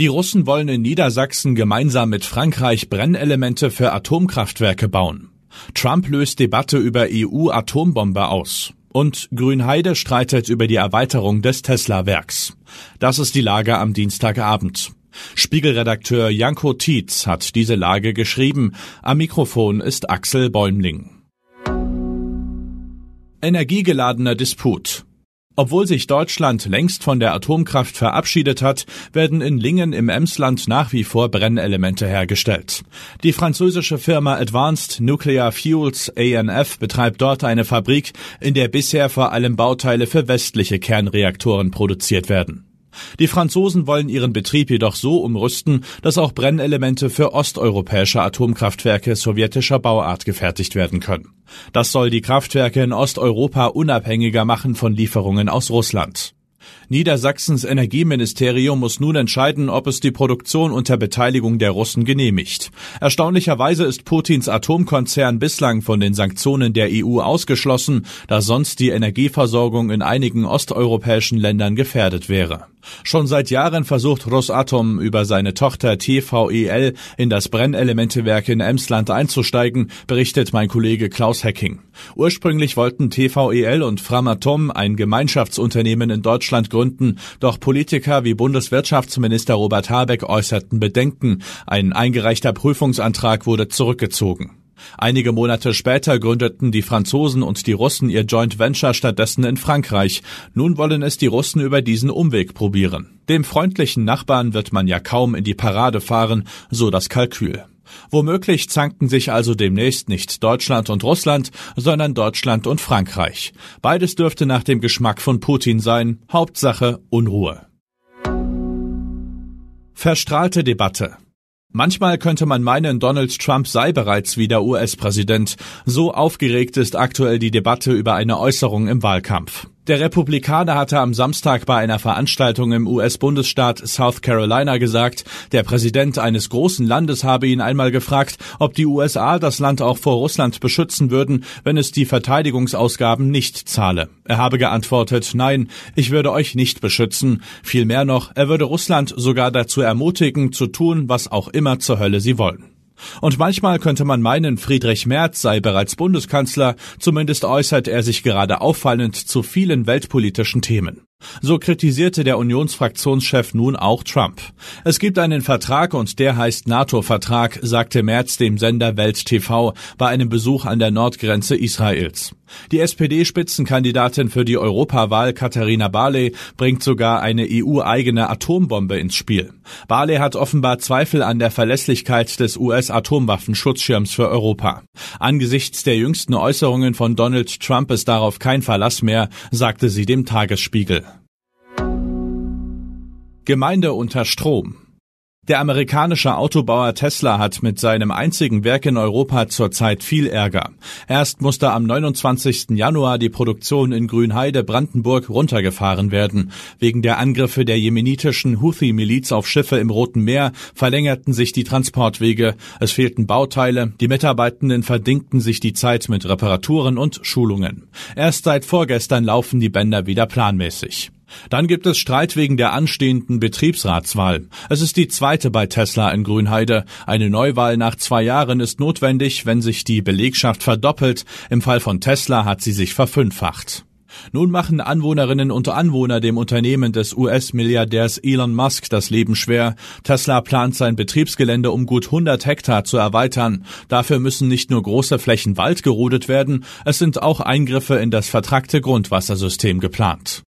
Die Russen wollen in Niedersachsen gemeinsam mit Frankreich Brennelemente für Atomkraftwerke bauen. Trump löst Debatte über EU-Atombombe aus. Und Grünheide streitet über die Erweiterung des Tesla-Werks. Das ist die Lage am Dienstagabend. Spiegelredakteur Janko Tietz hat diese Lage geschrieben. Am Mikrofon ist Axel Bäumling. Energiegeladener Disput. Obwohl sich Deutschland längst von der Atomkraft verabschiedet hat, werden in Lingen im Emsland nach wie vor Brennelemente hergestellt. Die französische Firma Advanced Nuclear Fuels ANF betreibt dort eine Fabrik, in der bisher vor allem Bauteile für westliche Kernreaktoren produziert werden. Die Franzosen wollen ihren Betrieb jedoch so umrüsten, dass auch Brennelemente für osteuropäische Atomkraftwerke sowjetischer Bauart gefertigt werden können. Das soll die Kraftwerke in Osteuropa unabhängiger machen von Lieferungen aus Russland. Niedersachsens Energieministerium muss nun entscheiden, ob es die Produktion unter Beteiligung der Russen genehmigt. Erstaunlicherweise ist Putins Atomkonzern bislang von den Sanktionen der EU ausgeschlossen, da sonst die Energieversorgung in einigen osteuropäischen Ländern gefährdet wäre. Schon seit Jahren versucht Rosatom über seine Tochter TVEL in das Brennelementewerk in Emsland einzusteigen, berichtet mein Kollege Klaus Hecking. Ursprünglich wollten TVEL und Framatom ein Gemeinschaftsunternehmen in Deutschland gründen, doch Politiker wie Bundeswirtschaftsminister Robert Habeck äußerten Bedenken. Ein eingereichter Prüfungsantrag wurde zurückgezogen. Einige Monate später gründeten die Franzosen und die Russen ihr Joint Venture stattdessen in Frankreich. Nun wollen es die Russen über diesen Umweg probieren. Dem freundlichen Nachbarn wird man ja kaum in die Parade fahren, so das Kalkül. Womöglich zanken sich also demnächst nicht Deutschland und Russland, sondern Deutschland und Frankreich. Beides dürfte nach dem Geschmack von Putin sein. Hauptsache Unruhe. Verstrahlte Debatte. Manchmal könnte man meinen, Donald Trump sei bereits wieder US-Präsident. So aufgeregt ist aktuell die Debatte über eine Äußerung im Wahlkampf. Der Republikaner hatte am Samstag bei einer Veranstaltung im US-Bundesstaat South Carolina gesagt, der Präsident eines großen Landes habe ihn einmal gefragt, ob die USA das Land auch vor Russland beschützen würden, wenn es die Verteidigungsausgaben nicht zahle. Er habe geantwortet, nein, ich würde euch nicht beschützen. Vielmehr noch, er würde Russland sogar dazu ermutigen, zu tun, was auch immer zur Hölle sie wollen. Und manchmal könnte man meinen, Friedrich Merz sei bereits Bundeskanzler, zumindest äußert er sich gerade auffallend zu vielen weltpolitischen Themen. So kritisierte der Unionsfraktionschef nun auch Trump. Es gibt einen Vertrag und der heißt NATO-Vertrag, sagte Merz dem Sender Welt TV bei einem Besuch an der Nordgrenze Israels. Die SPD-Spitzenkandidatin für die Europawahl Katharina Barley bringt sogar eine EU-eigene Atombombe ins Spiel. Barley hat offenbar Zweifel an der Verlässlichkeit des US-Atomwaffenschutzschirms für Europa. Angesichts der jüngsten Äußerungen von Donald Trump ist darauf kein Verlass mehr, sagte sie dem Tagesspiegel. Gemeinde unter Strom. Der amerikanische Autobauer Tesla hat mit seinem einzigen Werk in Europa zurzeit viel Ärger. Erst musste am 29. Januar die Produktion in Grünheide, Brandenburg, runtergefahren werden. Wegen der Angriffe der jemenitischen Houthi-Miliz auf Schiffe im Roten Meer verlängerten sich die Transportwege, es fehlten Bauteile, die Mitarbeitenden verdingten sich die Zeit mit Reparaturen und Schulungen. Erst seit vorgestern laufen die Bänder wieder planmäßig. Dann gibt es Streit wegen der anstehenden Betriebsratswahl. Es ist die zweite bei Tesla in Grünheide. Eine Neuwahl nach zwei Jahren ist notwendig, wenn sich die Belegschaft verdoppelt. Im Fall von Tesla hat sie sich verfünffacht. Nun machen Anwohnerinnen und Anwohner dem Unternehmen des US-Milliardärs Elon Musk das Leben schwer. Tesla plant sein Betriebsgelände um gut 100 Hektar zu erweitern. Dafür müssen nicht nur große Flächen Wald gerodet werden, es sind auch Eingriffe in das vertragte Grundwassersystem geplant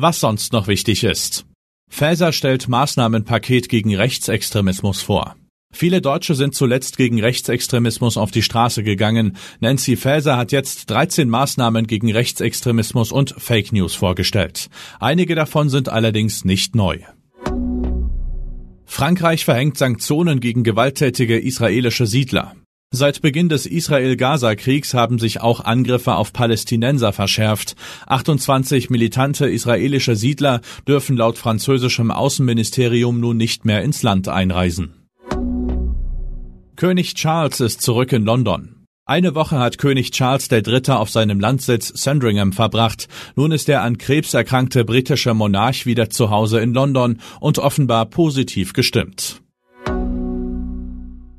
was sonst noch wichtig ist. Faeser stellt Maßnahmenpaket gegen Rechtsextremismus vor. Viele Deutsche sind zuletzt gegen Rechtsextremismus auf die Straße gegangen. Nancy Faeser hat jetzt 13 Maßnahmen gegen Rechtsextremismus und Fake News vorgestellt. Einige davon sind allerdings nicht neu. Frankreich verhängt Sanktionen gegen gewalttätige israelische Siedler. Seit Beginn des Israel-Gaza-Kriegs haben sich auch Angriffe auf Palästinenser verschärft. 28 militante israelische Siedler dürfen laut französischem Außenministerium nun nicht mehr ins Land einreisen. König Charles ist zurück in London. Eine Woche hat König Charles III. auf seinem Landsitz Sandringham verbracht. Nun ist der an Krebs erkrankte britische Monarch wieder zu Hause in London und offenbar positiv gestimmt.